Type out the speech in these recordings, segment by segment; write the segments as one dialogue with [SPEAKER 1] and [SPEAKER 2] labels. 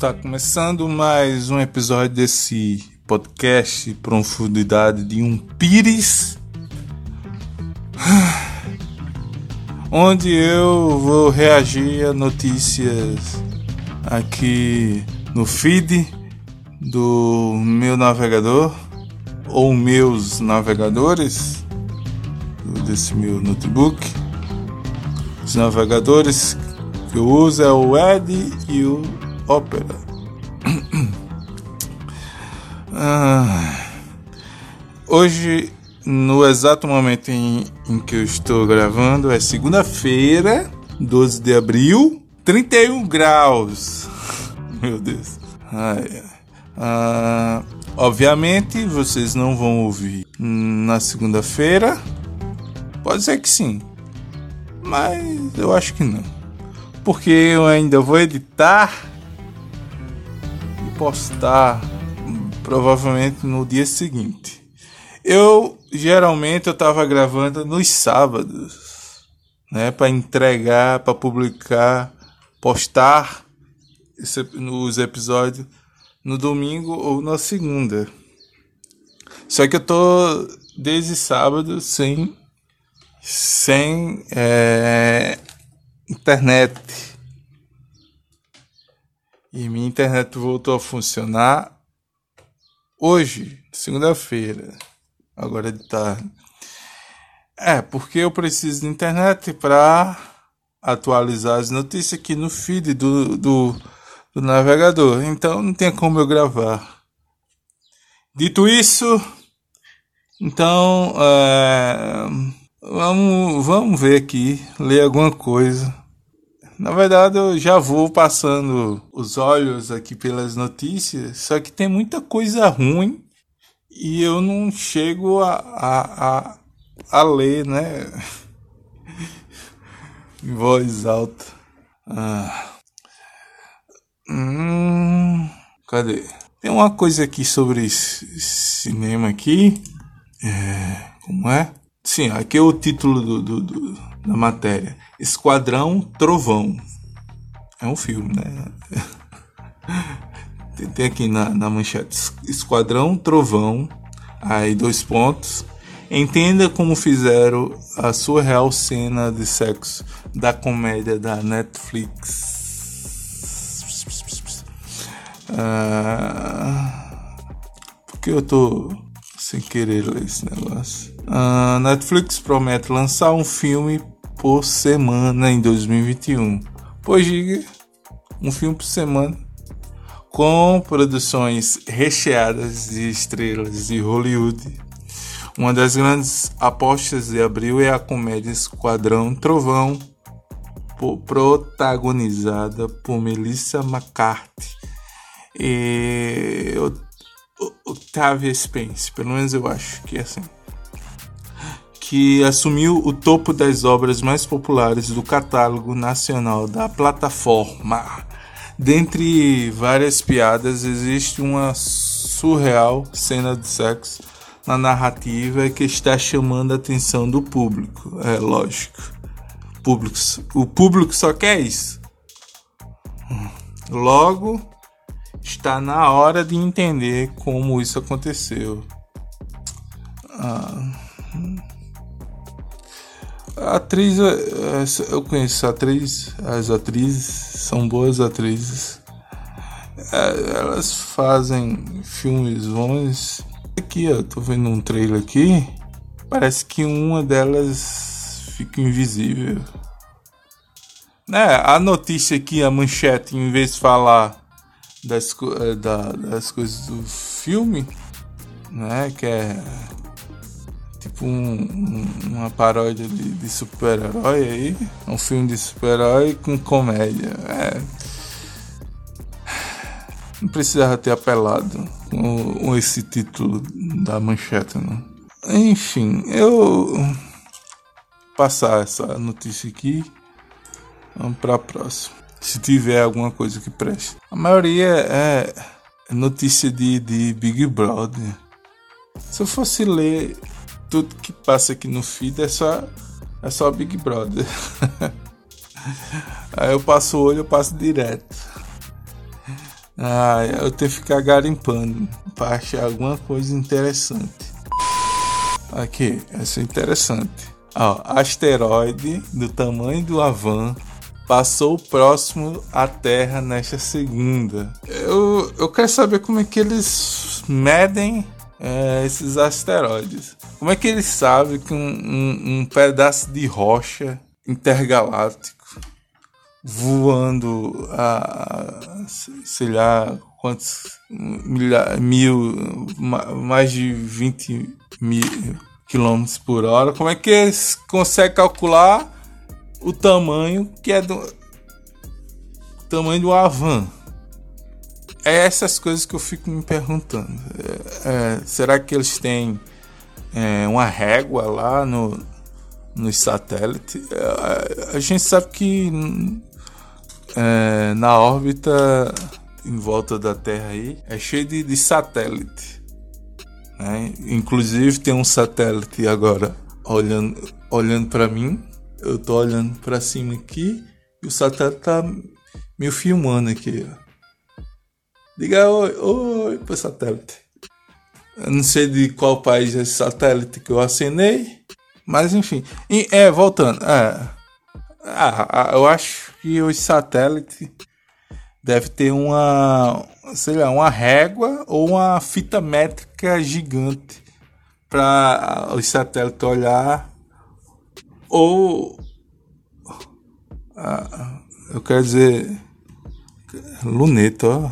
[SPEAKER 1] Está começando mais um episódio desse podcast Profundidade de um Pires, onde eu vou reagir a notícias aqui no feed do meu navegador ou meus navegadores desse meu notebook. Os navegadores que eu uso é o Edge e o Opera. Ah, hoje, no exato momento em, em que eu estou gravando, é segunda-feira, 12 de abril, 31 graus. Meu Deus. Ai, ah, obviamente, vocês não vão ouvir na segunda-feira. Pode ser que sim, mas eu acho que não porque eu ainda vou editar postar provavelmente no dia seguinte. Eu geralmente eu tava gravando nos sábados, né, para entregar, para publicar, postar esse, os episódios no domingo ou na segunda. Só que eu tô desde sábado sem sem é, internet. E minha internet voltou a funcionar hoje, segunda-feira, agora de tarde. É, porque eu preciso de internet para atualizar as notícias aqui no feed do, do, do navegador. Então não tem como eu gravar. Dito isso, então é, vamos, vamos ver aqui, ler alguma coisa. Na verdade, eu já vou passando os olhos aqui pelas notícias, só que tem muita coisa ruim e eu não chego a, a, a, a ler, né? em voz alta. Ah. Hum, cadê? Tem uma coisa aqui sobre cinema aqui. É, como é? Sim, aqui é o título do, do, do, da matéria. Esquadrão Trovão. É um filme, né? Tem aqui na, na manchete. Esquadrão Trovão. Aí dois pontos. Entenda como fizeram a sua real cena de sexo da comédia da Netflix. Ah, porque eu tô sem querer ler esse negócio. A Netflix promete lançar um filme por semana em 2021. Pois diga, um filme por semana com produções recheadas de estrelas de Hollywood. Uma das grandes apostas de abril é a comédia Esquadrão Trovão, protagonizada por Melissa McCarthy e Octavia Spence, pelo menos eu acho que é assim que assumiu o topo das obras mais populares do catálogo nacional da plataforma. Dentre várias piadas, existe uma surreal cena de sexo na narrativa que está chamando a atenção do público. É lógico. Público, o público só quer isso. Logo, está na hora de entender como isso aconteceu. Ah. A atriz, é, eu conheço a atriz, as atrizes são boas atrizes. É, elas fazem filmes bons. Aqui, ó, tô vendo um trailer aqui. Parece que uma delas fica invisível. Né, a notícia aqui, a manchete, em vez de falar das, é, da, das coisas do filme, né, que é tipo um, uma paródia de, de super-herói aí. Um filme de super-herói com comédia. É. Não precisava ter apelado com, com esse título da manchete, não. Enfim, eu passar essa notícia aqui. Vamos para próxima. Se tiver alguma coisa que preste. A maioria é notícia de, de Big Brother. Se eu fosse ler tudo que passa aqui no feed é só, é só Big Brother. Aí eu passo o olho, eu passo direto. Ah, eu tenho que ficar garimpando para achar alguma coisa interessante. Aqui, essa é interessante. Ó, asteroide do tamanho do Avan passou próximo à Terra nesta segunda. Eu, eu quero saber como é que eles medem é, esses asteroides. Como é que eles sabem que um, um, um pedaço de rocha intergaláctico voando a, sei lá quantos mil, mais de 20 mil quilômetros por hora. Como é que eles conseguem calcular o tamanho que é do tamanho do Avan? É essas coisas que eu fico me perguntando. É, é, será que eles têm é, uma régua lá no, nos satélites? É, a gente sabe que é, na órbita em volta da Terra aí é cheio de, de satélite. Né? Inclusive tem um satélite agora olhando, olhando para mim. Eu tô olhando para cima aqui e o satélite tá me filmando aqui. Diga oi, oi pro satélite. Eu não sei de qual país é esse satélite que eu acenei, mas enfim. E, é, voltando. É, ah, eu acho que os satélites deve ter uma, sei lá, uma régua ou uma fita métrica gigante para os satélites olhar ou ah, eu quero dizer luneta, ó.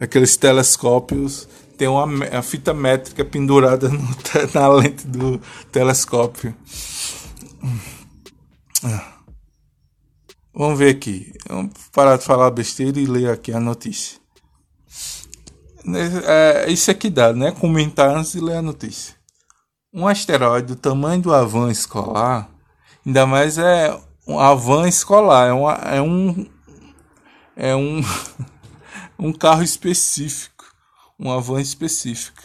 [SPEAKER 1] aqueles telescópios tem uma, uma fita métrica pendurada no, na lente do telescópio. Ah. Vamos ver aqui. Vamos parar de falar besteira e ler aqui a notícia. É, isso aqui dá, né? Comentar antes de ler a notícia. Um asteroide do tamanho do Avan escolar, ainda mais é um Avan escolar, é, uma, é um é um um carro específico, uma van específica.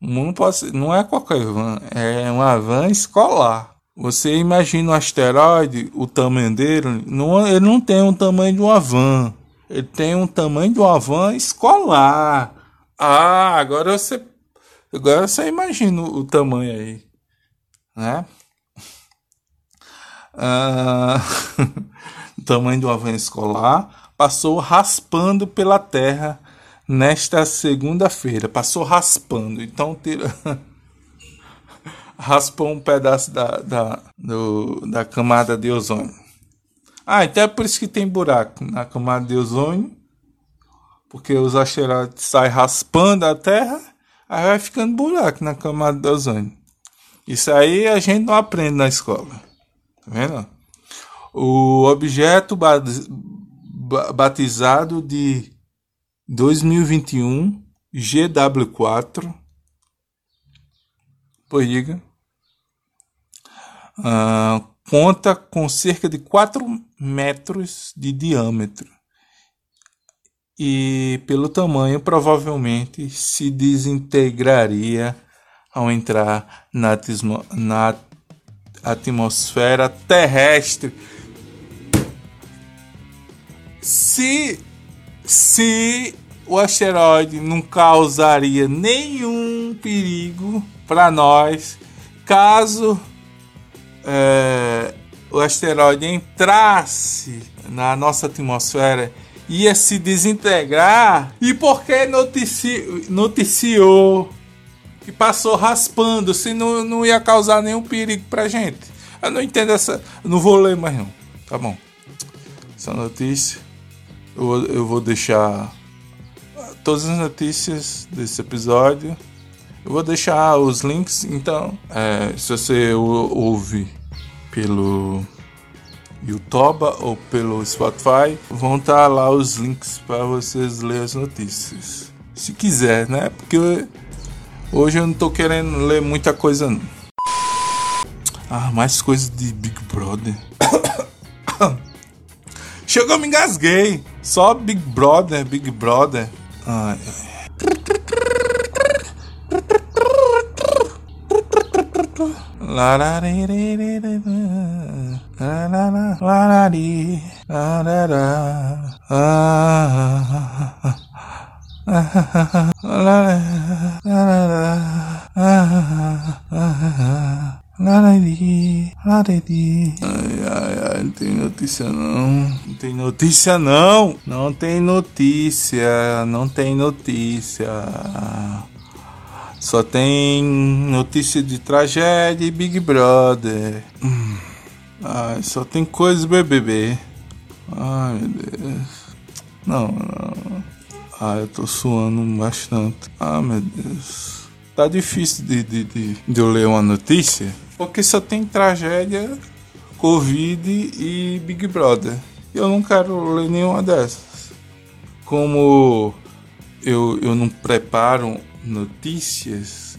[SPEAKER 1] Não pode não é qualquer van, é uma van escolar. Você imagina um asteroide, o tamanho dele, não, ele não tem o tamanho de uma van. Ele tem um tamanho de uma van escolar. Ah, agora você, agora você imagina o tamanho aí, né? Ah, o tamanho de uma van escolar passou raspando pela Terra nesta segunda-feira. Passou raspando. Então, tira raspou um pedaço da, da, do, da camada de ozônio. Ah, então é por isso que tem buraco na camada de ozônio, porque os asteroides saem raspando a Terra, aí vai ficando buraco na camada de ozônio. Isso aí a gente não aprende na escola. Tá vendo? O objeto batizado de 2021 GW4 Pois diga. Uh, conta com cerca de 4 metros de diâmetro. E, pelo tamanho, provavelmente se desintegraria ao entrar na, na atmosfera terrestre. Se, se o asteroide não causaria nenhum perigo para nós caso é, o asteroide entrasse na nossa atmosfera, ia se desintegrar. E por que notici noticiou que passou raspando se não, não ia causar nenhum perigo pra gente? Eu não entendo essa. não vou ler mais não. Tá bom. Essa notícia. Eu eu vou deixar todas as notícias desse episódio eu vou deixar os links, então, é, se você ouve pelo YouTube ou pelo Spotify, vão estar lá os links para vocês lerem as notícias. Se quiser, né? Porque hoje eu não tô querendo ler muita coisa não. Ah, mais coisas de Big Brother. Chegou, me engasguei. Só Big Brother, Big Brother. Ai, ah Ai, ai, ai, não tem notícia não. Não tem notícia não. Não tem notícia. Não tem notícia. Só tem notícia de tragédia e Big Brother. Ai, só tem coisa BBB. Ai, meu Deus. Não, não. Ah, eu tô suando bastante. Ah, meu Deus. Tá difícil de, de, de, de eu ler uma notícia porque só tem tragédia, Covid e Big Brother. Eu não quero ler nenhuma dessas. Como eu, eu não preparo notícias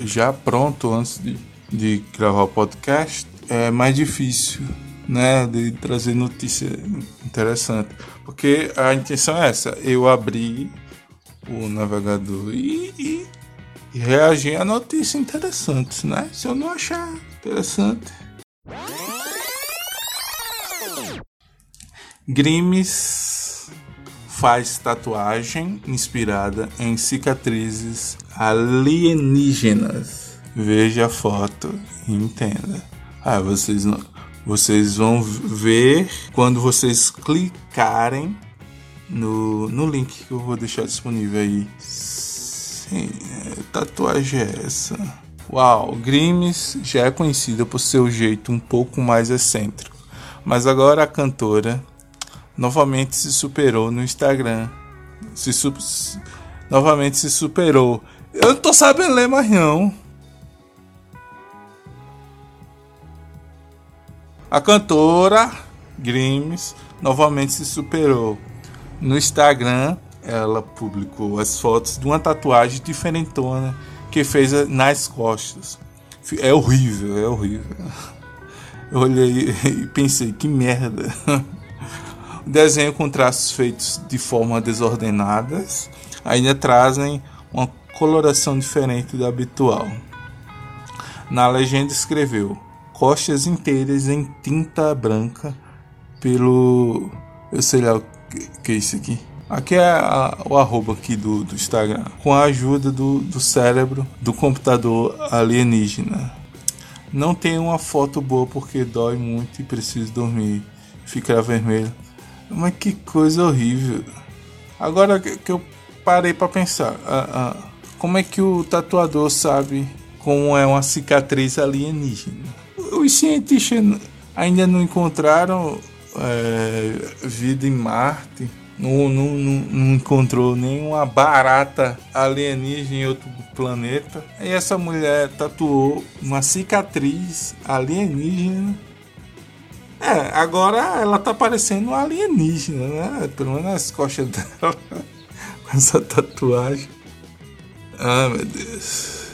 [SPEAKER 1] já pronto antes de, de gravar o podcast, é mais difícil né, de trazer notícia interessante. Porque a intenção é essa, eu abri o navegador e, e reagir a notícias interessantes, né? Se eu não achar interessante. Grimes faz tatuagem inspirada em cicatrizes alienígenas. Veja a foto e entenda. Ah, vocês não, vocês vão ver quando vocês clicarem no, no link que eu vou deixar disponível aí É, tatuagem é essa? Uau, Grimes já é conhecida por seu jeito um pouco mais excêntrico, mas agora a cantora novamente se superou no Instagram. Se su novamente se superou. Eu não tô sabendo ler mais não. A cantora Grimes novamente se superou no Instagram ela publicou as fotos de uma tatuagem diferentona que fez nas costas. É horrível, é horrível. Eu olhei e pensei, que merda. O desenho com traços feitos de forma desordenadas ainda trazem uma coloração diferente da habitual. Na legenda escreveu costas inteiras em tinta branca pelo. Eu sei lá o que, que é isso aqui. Aqui é a, o arroba aqui do, do Instagram. Com a ajuda do, do cérebro do computador alienígena. Não tem uma foto boa porque dói muito e preciso dormir. Fica vermelho. Mas que coisa horrível. Agora que eu parei para pensar, como é que o tatuador sabe como é uma cicatriz alienígena? Os cientistas ainda não encontraram é, vida em Marte não, não, não, encontrou nenhuma barata alienígena em outro planeta. E essa mulher tatuou uma cicatriz alienígena. É, agora ela tá parecendo alienígena, né? Pelo menos nas costas dela. Com essa tatuagem. Ah, meu Deus.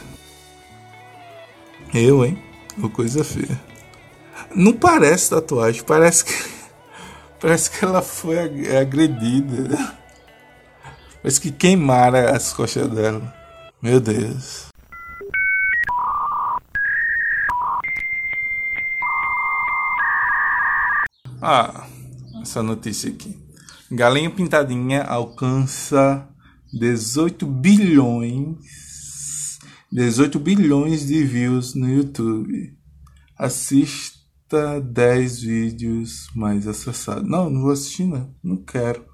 [SPEAKER 1] Eu, hein? Uma coisa feia. Não parece tatuagem, parece que. Parece que ela foi agredida. Parece que queimaram as costas dela. Meu Deus. Ah, essa notícia aqui. Galinha Pintadinha alcança 18 bilhões 18 bilhões de views no YouTube. Assista 10 vídeos mais acessados. Não, não vou assistir, não. Não quero.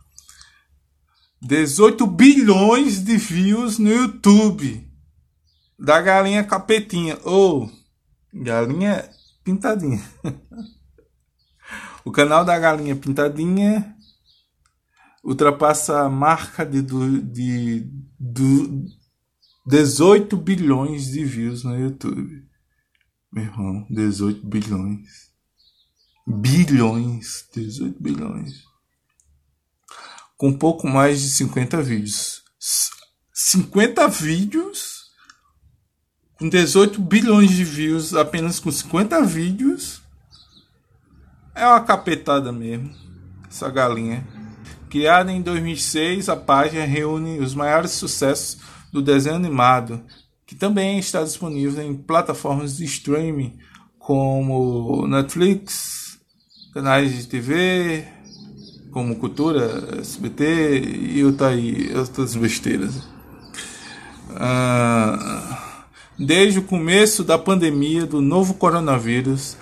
[SPEAKER 1] 18 bilhões de views no YouTube. Da galinha capetinha. Ou galinha pintadinha. o canal da galinha pintadinha ultrapassa a marca de, de, de 18 bilhões de views no YouTube. Meu irmão, 18 bilhões. Bilhões. 18 bilhões. Com pouco mais de 50 vídeos. 50 vídeos com 18 bilhões de views, apenas com 50 vídeos. É uma capetada mesmo. Essa galinha. Criada em 2006, a página reúne os maiores sucessos do desenho animado que também está disponível em plataformas de streaming como Netflix, canais de TV, como Cultura, SBT e outras besteiras. Ah, desde o começo da pandemia do novo coronavírus,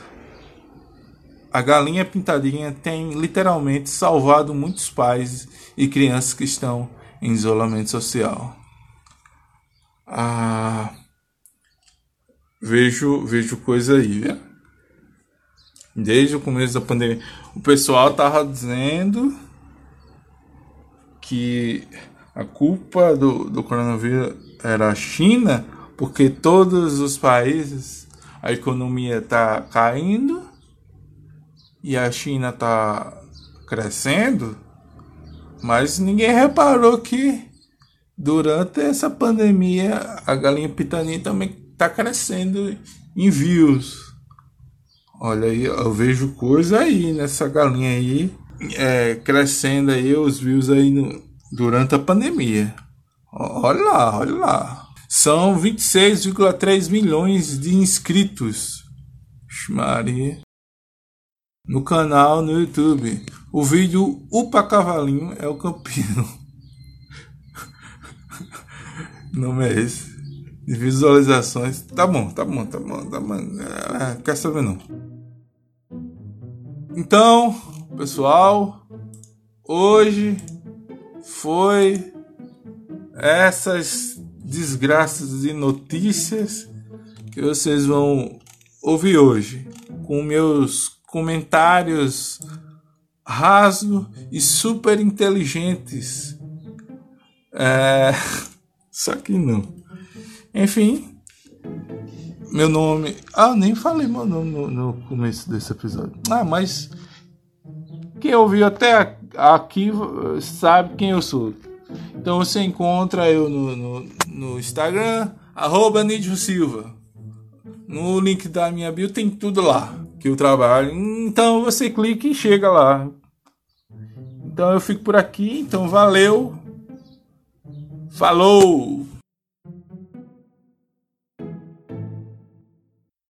[SPEAKER 1] a galinha pintadinha tem literalmente salvado muitos pais e crianças que estão em isolamento social. Ah, vejo, vejo coisa aí, viu? Desde o começo da pandemia, o pessoal tava dizendo que a culpa do, do coronavírus era a China, porque todos os países a economia tá caindo e a China está crescendo, mas ninguém reparou que durante essa pandemia a galinha pitaninha também está crescendo em views. Olha aí, eu vejo coisa aí nessa galinha aí, é, crescendo aí os views aí no, durante a pandemia. Olha lá, olha lá. São 26,3 milhões de inscritos. Maria no canal no YouTube. O vídeo Upa Cavalinho é o Campino. Não é esse. De visualizações. Tá bom, tá bom, tá bom. Tá bom. É, quer saber não. Então, pessoal, hoje foi essas desgraças de notícias que vocês vão ouvir hoje com meus comentários rasos e super inteligentes. É... Só que não. Enfim, meu nome. Ah, nem falei meu nome no, no começo desse episódio. Ah, mas quem ouviu até aqui sabe quem eu sou. Então você encontra eu no, no, no Instagram, arroba Nídio Silva. No link da minha bio tem tudo lá que eu trabalho. Então você clica e chega lá. Então eu fico por aqui. Então valeu. Falou!